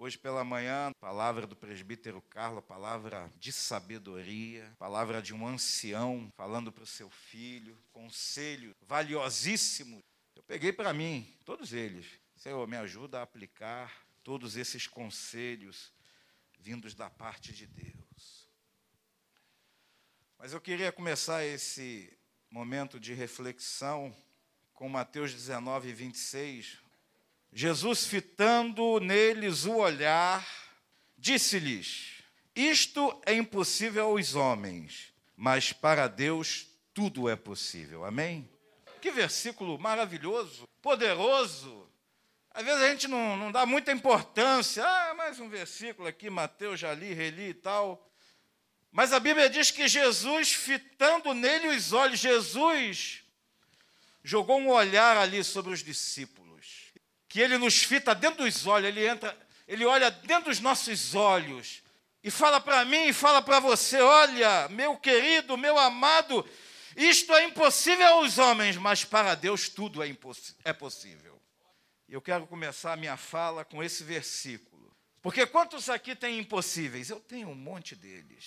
Hoje pela manhã, palavra do presbítero Carlos, palavra de sabedoria, palavra de um ancião falando para o seu filho, conselho valiosíssimo. Eu peguei para mim, todos eles. Senhor, me ajuda a aplicar todos esses conselhos vindos da parte de Deus. Mas eu queria começar esse momento de reflexão com Mateus 19, 26, Jesus, fitando neles o olhar, disse-lhes: Isto é impossível aos homens, mas para Deus tudo é possível. Amém? Que versículo maravilhoso, poderoso. Às vezes a gente não, não dá muita importância. Ah, mais um versículo aqui, Mateus, já li, reli e tal. Mas a Bíblia diz que Jesus, fitando nele os olhos, Jesus jogou um olhar ali sobre os discípulos que ele nos fita dentro dos olhos, ele entra, ele olha dentro dos nossos olhos e fala para mim e fala para você: olha, meu querido, meu amado, isto é impossível aos homens, mas para Deus tudo é, é possível. Eu quero começar a minha fala com esse versículo. Porque quantos aqui têm impossíveis? Eu tenho um monte deles,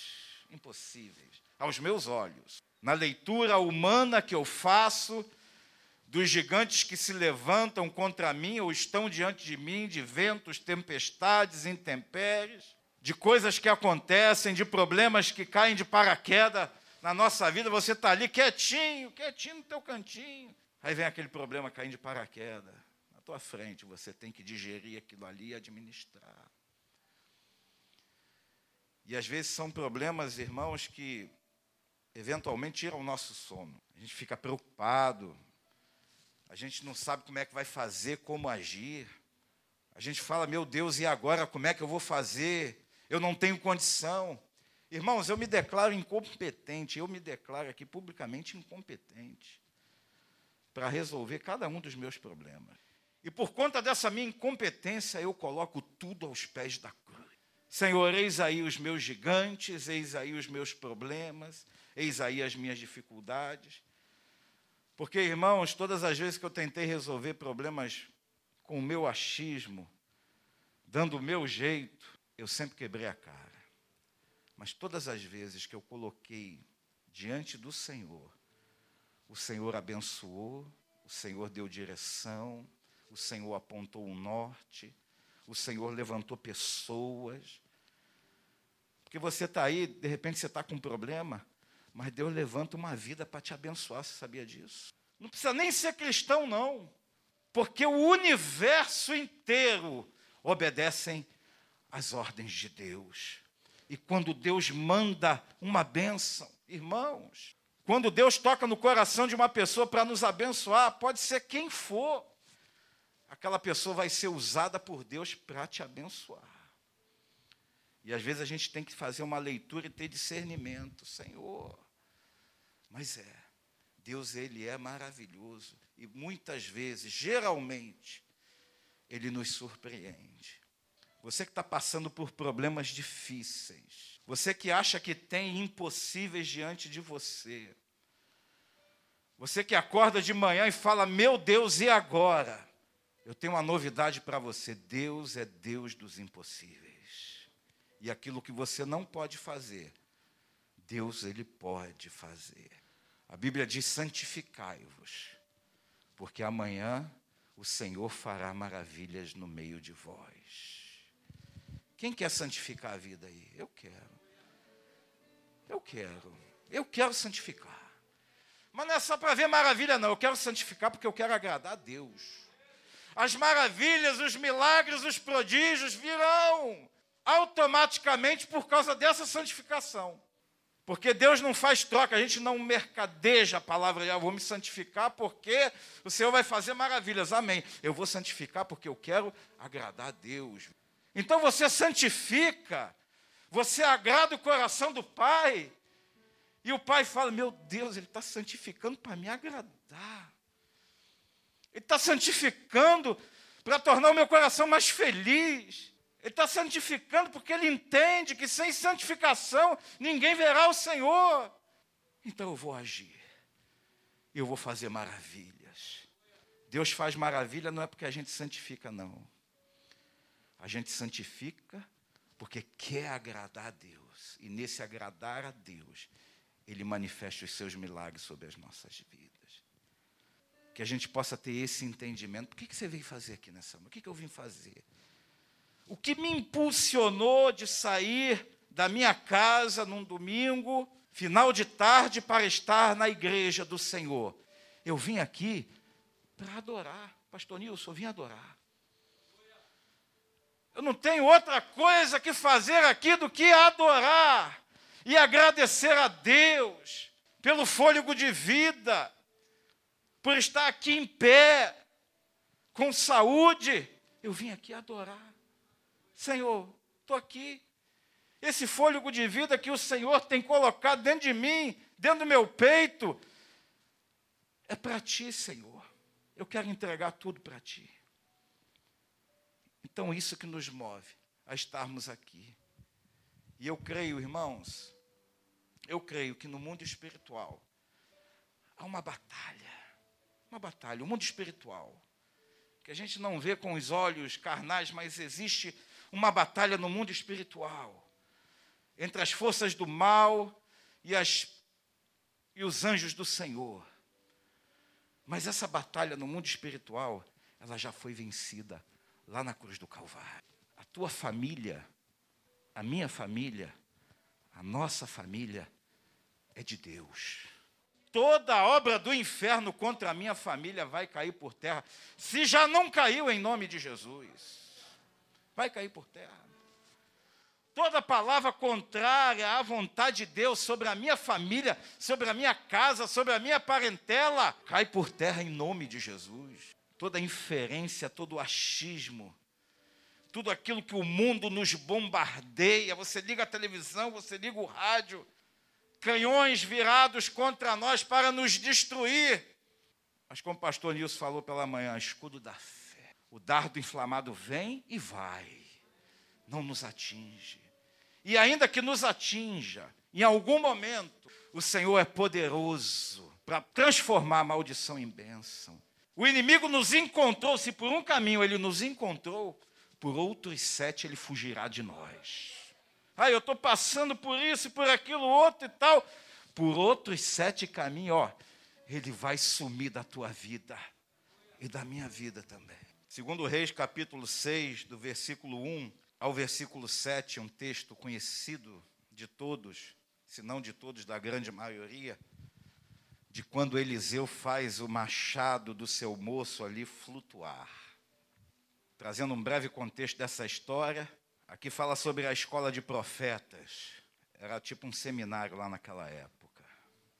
impossíveis, aos meus olhos. Na leitura humana que eu faço, dos gigantes que se levantam contra mim ou estão diante de mim, de ventos, tempestades, intempéries, de coisas que acontecem, de problemas que caem de paraquedas na nossa vida. Você está ali quietinho, quietinho no teu cantinho. Aí vem aquele problema caindo de paraquedas. Na tua frente, você tem que digerir aquilo ali e administrar. E às vezes são problemas, irmãos, que eventualmente tiram o nosso sono. A gente fica preocupado, a gente não sabe como é que vai fazer, como agir. A gente fala, meu Deus, e agora como é que eu vou fazer? Eu não tenho condição. Irmãos, eu me declaro incompetente, eu me declaro aqui publicamente incompetente para resolver cada um dos meus problemas. E por conta dessa minha incompetência, eu coloco tudo aos pés da cruz. Senhor, eis aí os meus gigantes, eis aí os meus problemas, eis aí as minhas dificuldades. Porque, irmãos, todas as vezes que eu tentei resolver problemas com o meu achismo, dando o meu jeito, eu sempre quebrei a cara. Mas todas as vezes que eu coloquei diante do Senhor, o Senhor abençoou, o Senhor deu direção, o Senhor apontou o norte, o Senhor levantou pessoas. Porque você está aí, de repente você está com um problema, mas Deus levanta uma vida para te abençoar, você sabia disso? Não precisa nem ser cristão, não. Porque o universo inteiro obedecem às ordens de Deus. E quando Deus manda uma bênção, irmãos, quando Deus toca no coração de uma pessoa para nos abençoar, pode ser quem for, aquela pessoa vai ser usada por Deus para te abençoar. E às vezes a gente tem que fazer uma leitura e ter discernimento, Senhor. Mas é, Deus ele é maravilhoso e muitas vezes, geralmente, ele nos surpreende. Você que está passando por problemas difíceis, você que acha que tem impossíveis diante de você, você que acorda de manhã e fala: Meu Deus, e agora? Eu tenho uma novidade para você: Deus é Deus dos impossíveis. E aquilo que você não pode fazer, Deus ele pode fazer. A Bíblia diz: santificai-vos, porque amanhã o Senhor fará maravilhas no meio de vós. Quem quer santificar a vida aí? Eu quero. Eu quero. Eu quero santificar. Mas não é só para ver maravilha, não. Eu quero santificar porque eu quero agradar a Deus. As maravilhas, os milagres, os prodígios virão automaticamente por causa dessa santificação. Porque Deus não faz troca, a gente não mercadeja a palavra, eu vou me santificar porque o Senhor vai fazer maravilhas. Amém. Eu vou santificar porque eu quero agradar a Deus. Então você santifica, você agrada o coração do Pai. E o Pai fala: Meu Deus, Ele está santificando para me agradar. Ele está santificando para tornar o meu coração mais feliz. Ele está santificando porque ele entende que sem santificação ninguém verá o Senhor. Então eu vou agir. Eu vou fazer maravilhas. Deus faz maravilha não é porque a gente santifica, não. A gente santifica porque quer agradar a Deus. E nesse agradar a Deus, Ele manifesta os seus milagres sobre as nossas vidas. Que a gente possa ter esse entendimento. Por que, que você veio fazer aqui nessa manhã? O que, que eu vim fazer? O que me impulsionou de sair da minha casa num domingo, final de tarde, para estar na igreja do Senhor? Eu vim aqui para adorar. Pastor Nilson, eu vim adorar. Eu não tenho outra coisa que fazer aqui do que adorar e agradecer a Deus pelo fôlego de vida, por estar aqui em pé, com saúde. Eu vim aqui adorar. Senhor, estou aqui. Esse fôlego de vida que o Senhor tem colocado dentro de mim, dentro do meu peito, é para ti, Senhor. Eu quero entregar tudo para ti. Então, isso que nos move a estarmos aqui. E eu creio, irmãos, eu creio que no mundo espiritual há uma batalha, uma batalha, o um mundo espiritual, que a gente não vê com os olhos carnais, mas existe uma batalha no mundo espiritual entre as forças do mal e, as, e os anjos do Senhor. Mas essa batalha no mundo espiritual, ela já foi vencida lá na cruz do Calvário. A tua família, a minha família, a nossa família é de Deus. Toda obra do inferno contra a minha família vai cair por terra, se já não caiu em nome de Jesus. Vai cair por terra. Toda palavra contrária à vontade de Deus sobre a minha família, sobre a minha casa, sobre a minha parentela, cai por terra em nome de Jesus toda inferência, todo achismo, tudo aquilo que o mundo nos bombardeia. Você liga a televisão, você liga o rádio, canhões virados contra nós para nos destruir. Mas como o pastor Nilson falou pela manhã, escudo da fé. O dardo inflamado vem e vai, não nos atinge. E ainda que nos atinja, em algum momento, o Senhor é poderoso para transformar a maldição em bênção. O inimigo nos encontrou, se por um caminho ele nos encontrou, por outros sete ele fugirá de nós. Ah, eu estou passando por isso e por aquilo outro e tal. Por outros sete caminhos, ó, ele vai sumir da tua vida e da minha vida também. Segundo Reis, capítulo 6, do versículo 1 ao versículo 7, um texto conhecido de todos, se não de todos, da grande maioria de quando Eliseu faz o machado do seu moço ali flutuar. Trazendo um breve contexto dessa história, aqui fala sobre a escola de profetas. Era tipo um seminário lá naquela época.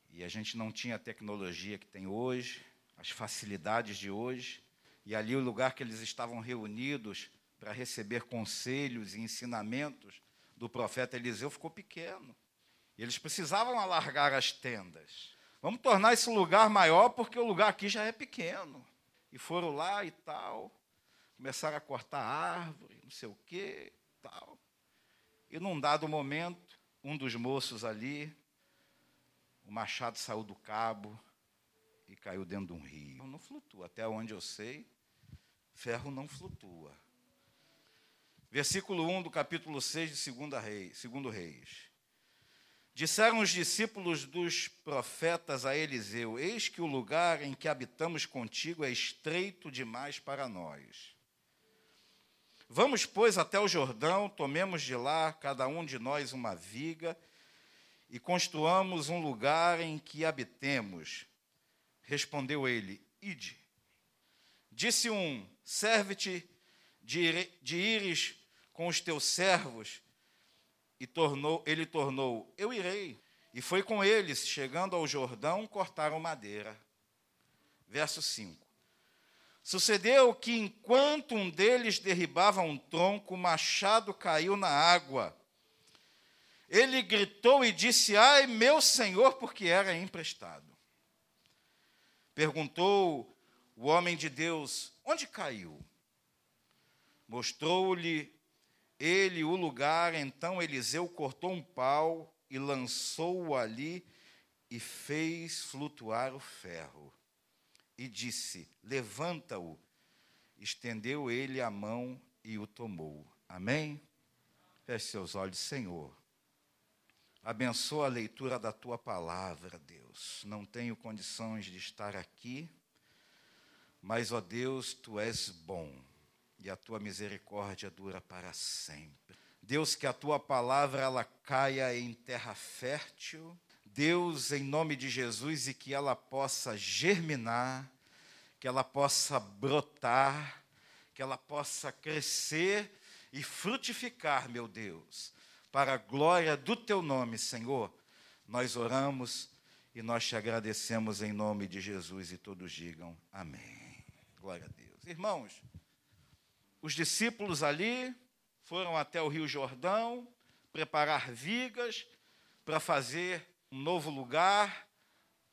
E a gente não tinha a tecnologia que tem hoje, as facilidades de hoje. E ali o lugar que eles estavam reunidos para receber conselhos e ensinamentos do profeta Eliseu ficou pequeno. Eles precisavam alargar as tendas. Vamos tornar esse lugar maior porque o lugar aqui já é pequeno. E foram lá e tal, começaram a cortar árvore, não sei o quê, tal. E num dado momento, um dos moços ali, o machado saiu do cabo e caiu dentro de um rio. Não flutua, até onde eu sei, ferro não flutua. Versículo 1 do capítulo 6 de 2 Reis, Reis. Disseram os discípulos dos profetas a Eliseu: Eis que o lugar em que habitamos contigo é estreito demais para nós. Vamos, pois, até o Jordão, tomemos de lá, cada um de nós, uma viga, e construamos um lugar em que habitemos. Respondeu ele: Ide. Disse um: Serve-te de, de ires com os teus servos e tornou, ele tornou: Eu irei. E foi com eles, chegando ao Jordão, cortaram madeira. Verso 5. Sucedeu que, enquanto um deles derribava um tronco, o machado caiu na água. Ele gritou e disse: Ai, meu senhor, porque era emprestado. Perguntou o homem de Deus: Onde caiu? Mostrou-lhe ele o lugar, então Eliseu cortou um pau e lançou-o ali e fez flutuar o ferro. E disse: Levanta-o. Estendeu ele a mão e o tomou. Amém? Feche seus olhos, Senhor. Abençoa a leitura da tua palavra, Deus. Não tenho condições de estar aqui, mas, ó Deus, tu és bom e a tua misericórdia dura para sempre. Deus, que a tua palavra ela caia em terra fértil. Deus, em nome de Jesus, e que ela possa germinar, que ela possa brotar, que ela possa crescer e frutificar, meu Deus, para a glória do teu nome, Senhor. Nós oramos e nós te agradecemos em nome de Jesus e todos digam amém. Glória a Deus. Irmãos, os discípulos ali foram até o Rio Jordão preparar vigas para fazer um novo lugar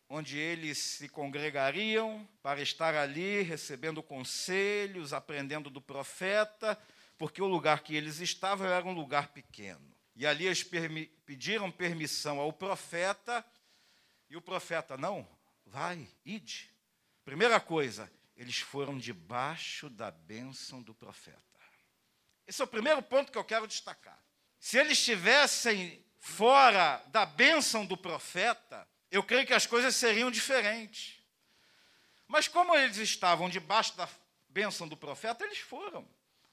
onde eles se congregariam para estar ali recebendo conselhos, aprendendo do profeta, porque o lugar que eles estavam era um lugar pequeno. E ali eles permi pediram permissão ao profeta, e o profeta, não, vai, ide. Primeira coisa, eles foram debaixo da bênção do profeta. Esse é o primeiro ponto que eu quero destacar. Se eles estivessem fora da bênção do profeta, eu creio que as coisas seriam diferentes. Mas como eles estavam debaixo da bênção do profeta, eles foram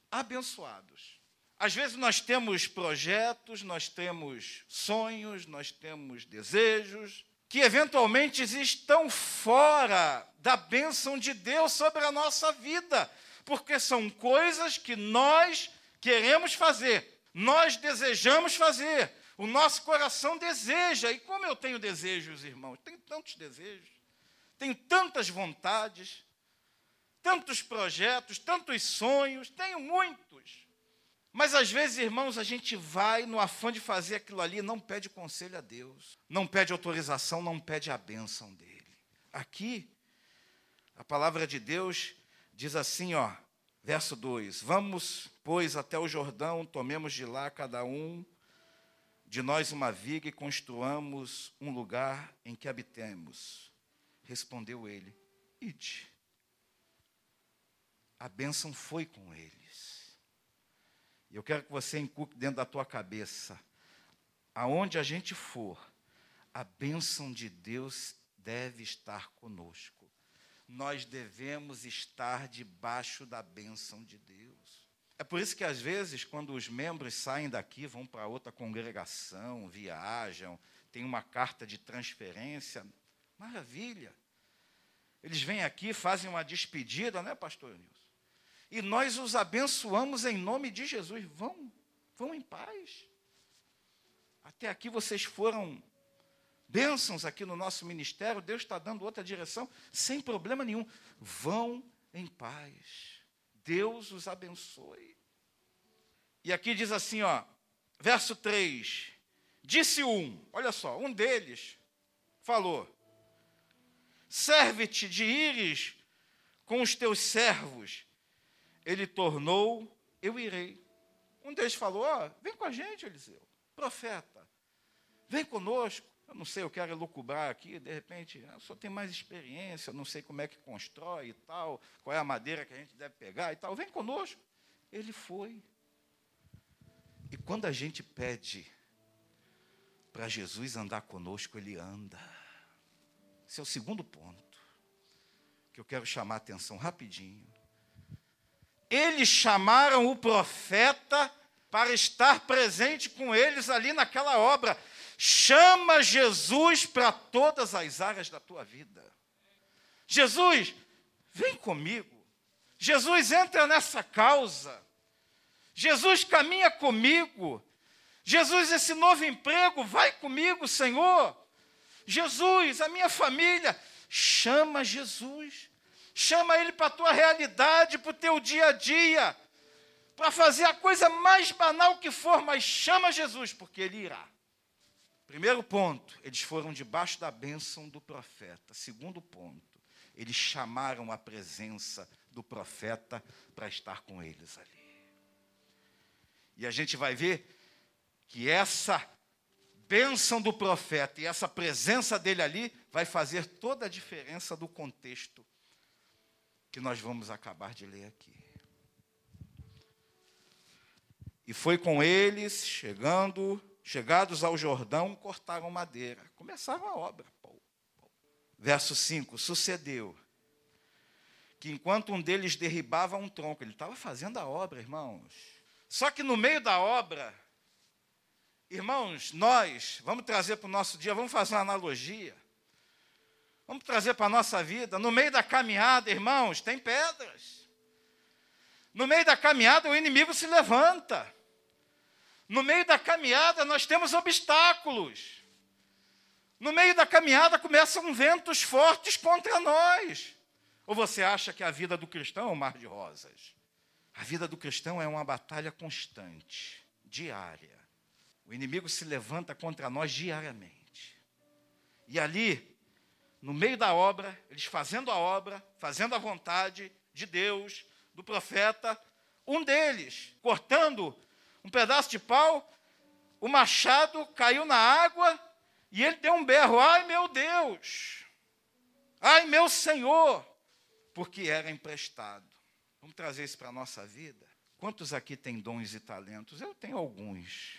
abençoados. Às vezes nós temos projetos, nós temos sonhos, nós temos desejos, que eventualmente estão fora da bênção de Deus sobre a nossa vida, porque são coisas que nós queremos fazer, nós desejamos fazer, o nosso coração deseja. E como eu tenho desejos, irmãos, tenho tantos desejos, tenho tantas vontades, tantos projetos, tantos sonhos, tenho muitos. Mas às vezes, irmãos, a gente vai no afã de fazer aquilo ali, não pede conselho a Deus, não pede autorização, não pede a bênção dele. Aqui, a palavra de Deus diz assim, ó, verso 2: Vamos, pois, até o Jordão, tomemos de lá cada um de nós uma viga e construamos um lugar em que habitemos. Respondeu ele: Ide. A bênção foi com ele. Eu quero que você encuque dentro da tua cabeça, aonde a gente for, a bênção de Deus deve estar conosco. Nós devemos estar debaixo da bênção de Deus. É por isso que, às vezes, quando os membros saem daqui, vão para outra congregação, viajam, tem uma carta de transferência, maravilha. Eles vêm aqui, fazem uma despedida, né, pastor Nilson? E nós os abençoamos em nome de Jesus. Vão, vão em paz. Até aqui vocês foram bênçãos aqui no nosso ministério, Deus está dando outra direção, sem problema nenhum. Vão em paz. Deus os abençoe. E aqui diz assim, ó, verso 3. Disse um, olha só, um deles falou: Serve-te de ires com os teus servos ele tornou, eu irei. Um deles falou: Ó, vem com a gente, Eliseu, profeta, vem conosco. Eu não sei, eu quero elucubrar aqui, de repente, eu só tenho mais experiência, não sei como é que constrói e tal, qual é a madeira que a gente deve pegar e tal. Vem conosco. Ele foi. E quando a gente pede para Jesus andar conosco, ele anda. Esse é o segundo ponto que eu quero chamar a atenção rapidinho eles chamaram o profeta para estar presente com eles ali naquela obra. Chama Jesus para todas as áreas da tua vida. Jesus, vem comigo. Jesus, entra nessa causa. Jesus, caminha comigo. Jesus, esse novo emprego, vai comigo, Senhor. Jesus, a minha família, chama Jesus chama ele para a tua realidade, para o teu dia a dia, para fazer a coisa mais banal que for, mas chama Jesus, porque ele irá. Primeiro ponto, eles foram debaixo da bênção do profeta. Segundo ponto, eles chamaram a presença do profeta para estar com eles ali. E a gente vai ver que essa bênção do profeta e essa presença dele ali vai fazer toda a diferença do contexto que nós vamos acabar de ler aqui. E foi com eles, chegando, chegados ao Jordão, cortaram madeira. Começaram a obra. Verso 5: Sucedeu que enquanto um deles derribava um tronco, ele estava fazendo a obra, irmãos. Só que no meio da obra, irmãos, nós, vamos trazer para o nosso dia, vamos fazer uma analogia. Vamos trazer para a nossa vida. No meio da caminhada, irmãos, tem pedras. No meio da caminhada, o inimigo se levanta. No meio da caminhada, nós temos obstáculos. No meio da caminhada, começam ventos fortes contra nós. Ou você acha que a vida do cristão é um mar de rosas? A vida do cristão é uma batalha constante, diária. O inimigo se levanta contra nós diariamente. E ali, no meio da obra, eles fazendo a obra, fazendo a vontade de Deus, do profeta, um deles, cortando um pedaço de pau, o machado caiu na água e ele deu um berro: Ai meu Deus! Ai meu Senhor! Porque era emprestado. Vamos trazer isso para a nossa vida? Quantos aqui têm dons e talentos? Eu tenho alguns.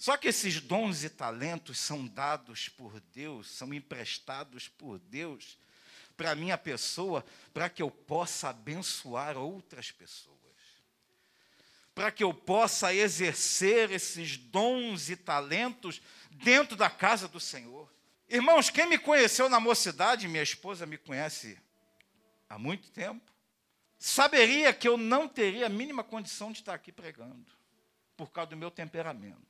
Só que esses dons e talentos são dados por Deus, são emprestados por Deus para a minha pessoa, para que eu possa abençoar outras pessoas. Para que eu possa exercer esses dons e talentos dentro da casa do Senhor. Irmãos, quem me conheceu na mocidade, minha esposa me conhece há muito tempo, saberia que eu não teria a mínima condição de estar aqui pregando, por causa do meu temperamento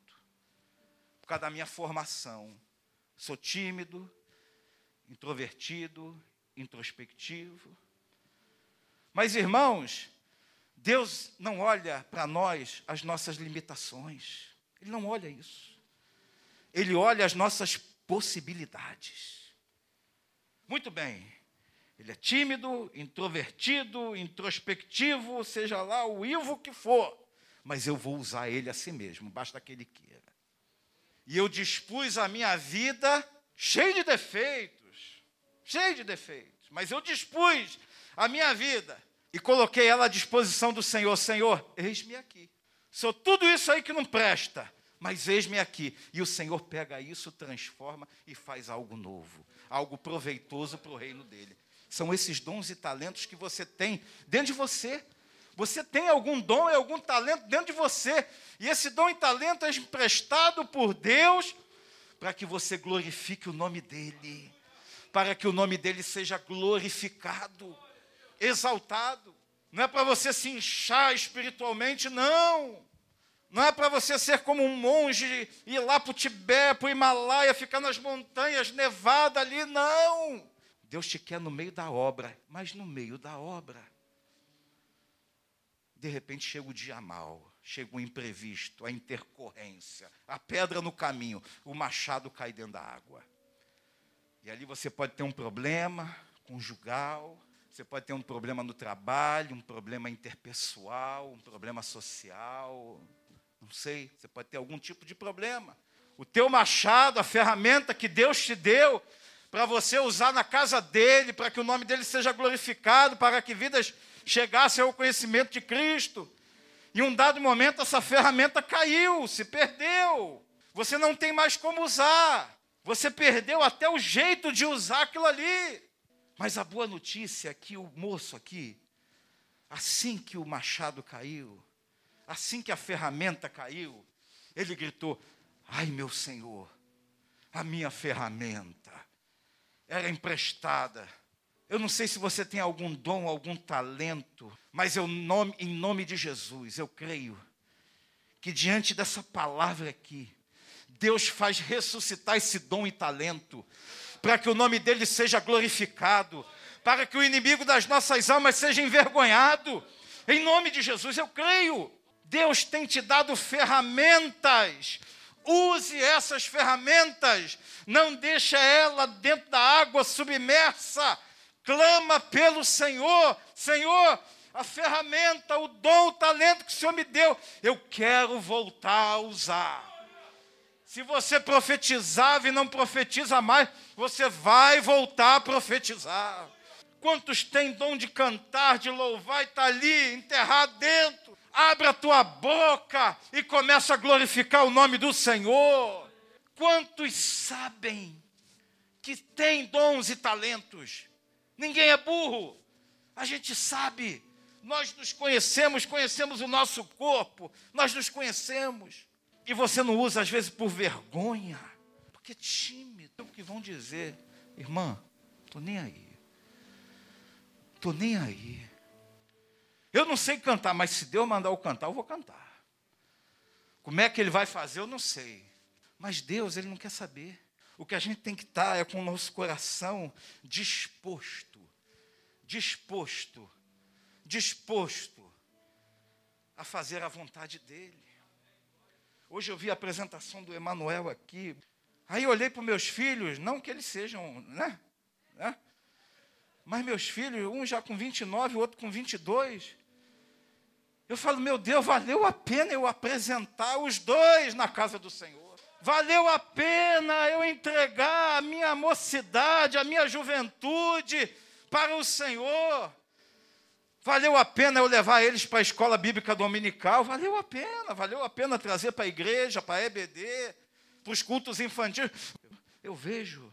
causa da minha formação. Sou tímido, introvertido, introspectivo. Mas, irmãos, Deus não olha para nós as nossas limitações. Ele não olha isso. Ele olha as nossas possibilidades. Muito bem. Ele é tímido, introvertido, introspectivo, seja lá o Ivo que for. Mas eu vou usar ele a si mesmo, basta que ele queira. E eu dispus a minha vida cheia de defeitos, cheia de defeitos, mas eu dispus a minha vida e coloquei ela à disposição do Senhor. Senhor, eis-me aqui. Sou tudo isso aí que não presta, mas eis-me aqui. E o Senhor pega isso, transforma e faz algo novo, algo proveitoso para o reino dele. São esses dons e talentos que você tem dentro de você. Você tem algum dom e algum talento dentro de você. E esse dom e talento é emprestado por Deus para que você glorifique o nome dEle. Para que o nome dEle seja glorificado, exaltado. Não é para você se inchar espiritualmente, não. Não é para você ser como um monge, ir lá para o Tibete, para o Himalaia, ficar nas montanhas nevadas ali, não. Deus te quer no meio da obra, mas no meio da obra de repente chega o dia mal, chega o imprevisto, a intercorrência, a pedra no caminho, o machado cai dentro da água. E ali você pode ter um problema conjugal, você pode ter um problema no trabalho, um problema interpessoal, um problema social, não sei, você pode ter algum tipo de problema. O teu machado, a ferramenta que Deus te deu para você usar na casa dele, para que o nome dele seja glorificado, para que vidas chegasse ao conhecimento de Cristo. Em um dado momento, essa ferramenta caiu, se perdeu. Você não tem mais como usar. Você perdeu até o jeito de usar aquilo ali. Mas a boa notícia é que o moço aqui, assim que o machado caiu, assim que a ferramenta caiu, ele gritou: Ai, meu Senhor, a minha ferramenta era emprestada eu não sei se você tem algum dom, algum talento, mas eu, em nome de Jesus, eu creio que diante dessa palavra aqui, Deus faz ressuscitar esse dom e talento, para que o nome dele seja glorificado, para que o inimigo das nossas almas seja envergonhado. Em nome de Jesus, eu creio. Deus tem te dado ferramentas. Use essas ferramentas. Não deixe ela dentro da água submersa clama pelo Senhor: Senhor, a ferramenta, o dom, o talento que o Senhor me deu, eu quero voltar a usar. Se você profetizava e não profetiza mais, você vai voltar a profetizar. Quantos têm dom de cantar, de louvar e está ali enterrado dentro? Abre a tua boca e começa a glorificar o nome do Senhor. Quantos sabem que tem dons e talentos? Ninguém é burro. A gente sabe. Nós nos conhecemos, conhecemos o nosso corpo, nós nos conhecemos. E você não usa, às vezes, por vergonha, porque é tímido. O que vão dizer, irmã, estou nem aí. Estou nem aí. Eu não sei cantar, mas se Deus mandar eu cantar, eu vou cantar. Como é que ele vai fazer, eu não sei. Mas Deus, ele não quer saber. O que a gente tem que estar é com o nosso coração disposto, disposto, disposto a fazer a vontade dele. Hoje eu vi a apresentação do Emanuel aqui. Aí eu olhei para meus filhos, não que eles sejam, né? né? Mas meus filhos, um já com 29, o outro com 22. Eu falo, meu Deus, valeu a pena eu apresentar os dois na casa do Senhor. Valeu a pena eu entregar a minha mocidade, a minha juventude para o Senhor. Valeu a pena eu levar eles para a escola bíblica dominical. Valeu a pena, valeu a pena trazer para a igreja, para a EBD, para os cultos infantis. Eu vejo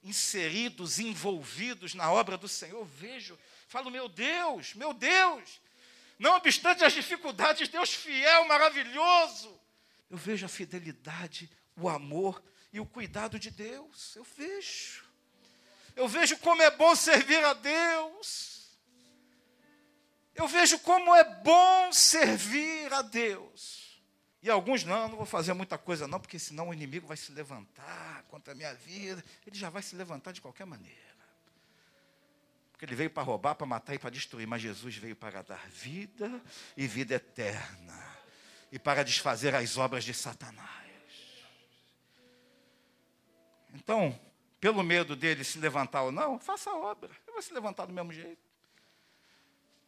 inseridos, envolvidos na obra do Senhor. Eu vejo, falo, meu Deus, meu Deus, não obstante as dificuldades, Deus fiel, maravilhoso. Eu vejo a fidelidade, o amor e o cuidado de Deus. Eu vejo. Eu vejo como é bom servir a Deus. Eu vejo como é bom servir a Deus. E alguns não, não vou fazer muita coisa não, porque senão o inimigo vai se levantar contra a minha vida. Ele já vai se levantar de qualquer maneira. Porque ele veio para roubar, para matar e para destruir, mas Jesus veio para dar vida e vida eterna e para desfazer as obras de Satanás. Então, pelo medo dele se levantar ou não, faça a obra. Ele vai se levantar do mesmo jeito.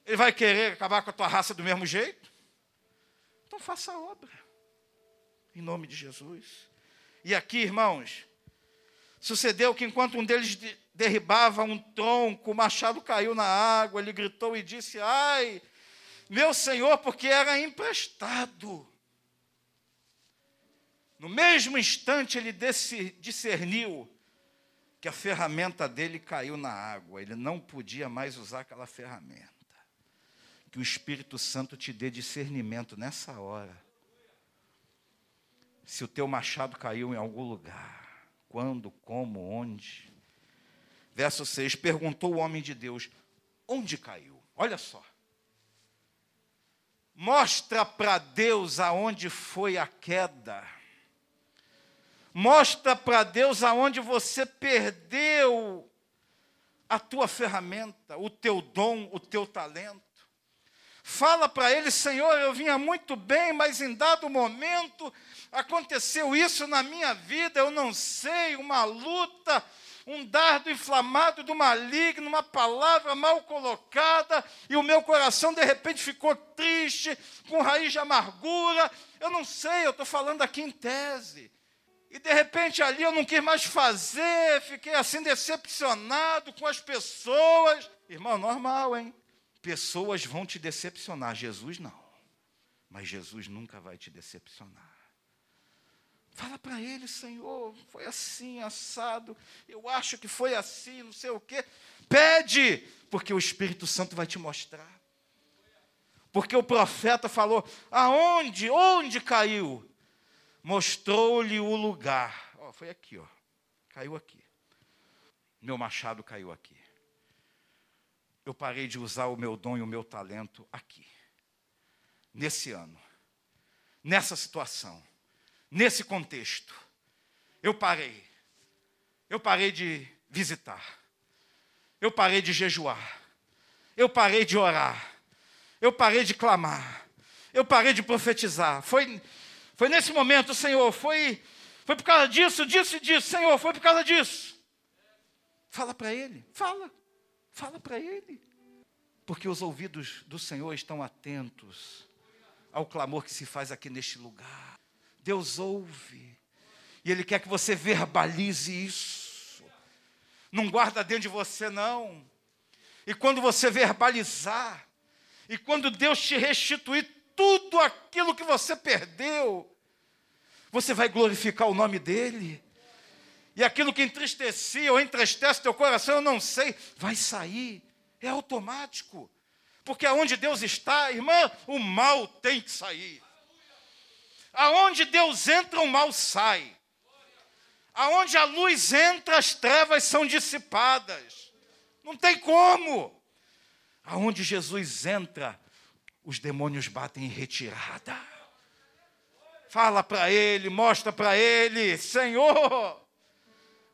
Ele vai querer acabar com a tua raça do mesmo jeito. Então faça a obra. Em nome de Jesus. E aqui, irmãos, sucedeu que enquanto um deles derribava um tronco, o machado caiu na água, ele gritou e disse: Ai, meu senhor, porque era emprestado. No mesmo instante, ele discerniu que a ferramenta dele caiu na água, ele não podia mais usar aquela ferramenta. Que o Espírito Santo te dê discernimento nessa hora. Se o teu machado caiu em algum lugar, quando, como, onde verso 6, perguntou o homem de Deus: onde caiu? Olha só. Mostra para Deus aonde foi a queda. Mostra para Deus aonde você perdeu a tua ferramenta, o teu dom, o teu talento. Fala para ele, Senhor, eu vinha muito bem, mas em dado momento aconteceu isso na minha vida, eu não sei, uma luta um dardo inflamado do maligno, uma palavra mal colocada, e o meu coração de repente ficou triste, com raiz de amargura. Eu não sei, eu estou falando aqui em tese. E de repente ali eu não quis mais fazer, fiquei assim decepcionado com as pessoas. Irmão, normal, hein? Pessoas vão te decepcionar, Jesus não. Mas Jesus nunca vai te decepcionar. Fala para ele, Senhor, foi assim, assado. Eu acho que foi assim, não sei o quê. Pede, porque o Espírito Santo vai te mostrar. Porque o profeta falou: aonde, onde caiu? Mostrou-lhe o lugar. Ó, foi aqui, ó. Caiu aqui. Meu machado caiu aqui. Eu parei de usar o meu dom e o meu talento aqui. Nesse ano. Nessa situação nesse contexto. Eu parei. Eu parei de visitar. Eu parei de jejuar. Eu parei de orar. Eu parei de clamar. Eu parei de profetizar. Foi, foi nesse momento, Senhor, foi, foi por causa disso, disso e disso. Senhor, foi por causa disso. Fala para Ele. Fala. Fala para Ele. Porque os ouvidos do Senhor estão atentos ao clamor que se faz aqui neste lugar. Deus ouve. E Ele quer que você verbalize isso. Não guarda dentro de você, não. E quando você verbalizar, E quando Deus te restituir tudo aquilo que você perdeu, você vai glorificar o nome dEle. E aquilo que entristecia ou entristece teu coração, eu não sei, vai sair. É automático. Porque aonde Deus está, irmã, o mal tem que sair. Aonde Deus entra, o mal sai. Aonde a luz entra, as trevas são dissipadas. Não tem como. Aonde Jesus entra, os demônios batem em retirada. Fala para ele, mostra para ele, Senhor,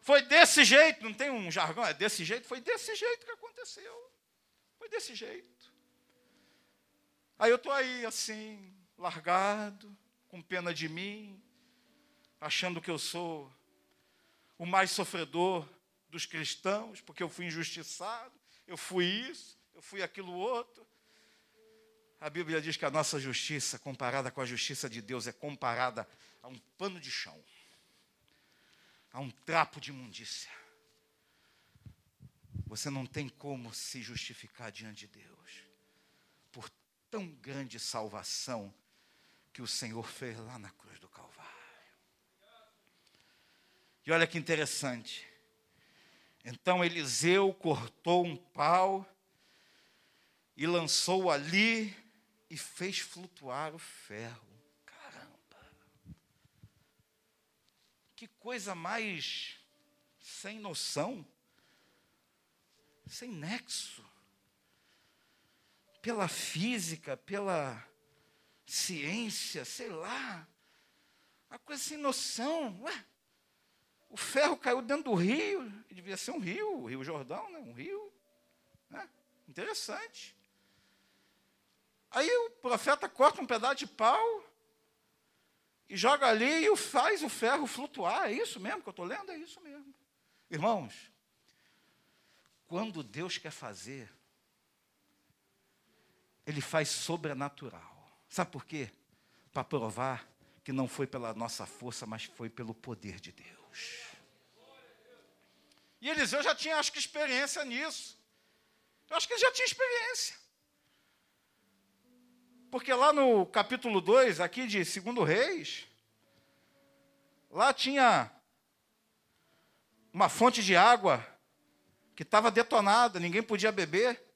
foi desse jeito, não tem um jargão, é desse jeito, foi desse jeito que aconteceu. Foi desse jeito. Aí eu estou aí assim, largado, com pena de mim, achando que eu sou o mais sofredor dos cristãos, porque eu fui injustiçado, eu fui isso, eu fui aquilo outro. A Bíblia diz que a nossa justiça, comparada com a justiça de Deus, é comparada a um pano de chão, a um trapo de imundícia. Você não tem como se justificar diante de Deus por tão grande salvação que o Senhor fez lá na cruz do Calvário. E olha que interessante. Então Eliseu cortou um pau e lançou ali e fez flutuar o ferro. Caramba! Que coisa mais sem noção, sem nexo. Pela física, pela ciência, sei lá. Uma coisa sem noção. Ué, o ferro caiu dentro do rio, devia ser um rio, o Rio Jordão, né? um rio. Né? Interessante. Aí o profeta corta um pedaço de pau e joga ali e faz o ferro flutuar. É isso mesmo que eu estou lendo? É isso mesmo. Irmãos, quando Deus quer fazer, Ele faz sobrenatural. Sabe por quê? Para provar que não foi pela nossa força, mas foi pelo poder de Deus. E Eliseu já tinha, acho que, experiência nisso. Eu acho que ele já tinha experiência. Porque lá no capítulo 2, aqui de 2 Reis, lá tinha uma fonte de água que estava detonada, ninguém podia beber.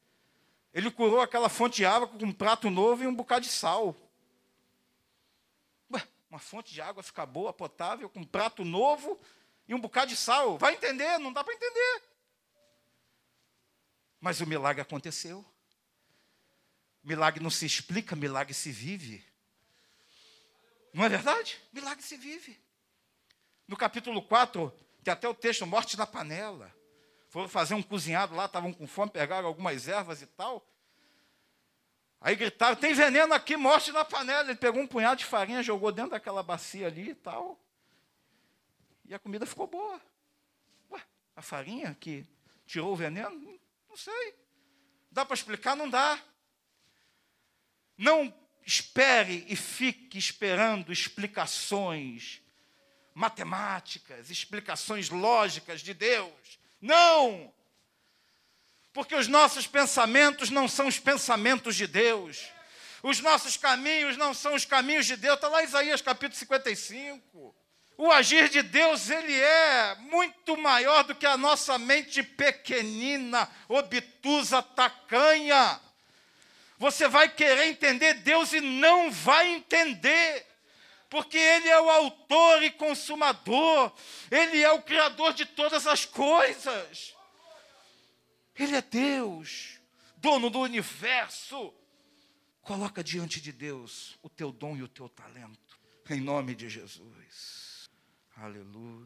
Ele curou aquela fonte de água com um prato novo e um bocado de sal. Ué, uma fonte de água fica boa, potável, com um prato novo e um bocado de sal. Vai entender, não dá para entender. Mas o milagre aconteceu. Milagre não se explica, milagre se vive. Não é verdade? Milagre se vive. No capítulo 4, tem até o texto Morte na Panela. Foram fazer um cozinhado lá, estavam com fome, pegaram algumas ervas e tal. Aí gritaram: tem veneno aqui, morte na panela. Ele pegou um punhado de farinha, jogou dentro daquela bacia ali e tal. E a comida ficou boa. Ué, a farinha que tirou o veneno? Não sei. Dá para explicar? Não dá. Não espere e fique esperando explicações matemáticas, explicações lógicas de Deus. Não! Porque os nossos pensamentos não são os pensamentos de Deus. Os nossos caminhos não são os caminhos de Deus. Está lá Isaías capítulo 55. O agir de Deus, ele é muito maior do que a nossa mente pequenina, obtusa, tacanha. Você vai querer entender Deus e não vai entender, porque Ele é o autor e consumador, Ele é o criador de todas as coisas. Ele é Deus, dono do universo. Coloca diante de Deus o teu dom e o teu talento, em nome de Jesus. Aleluia.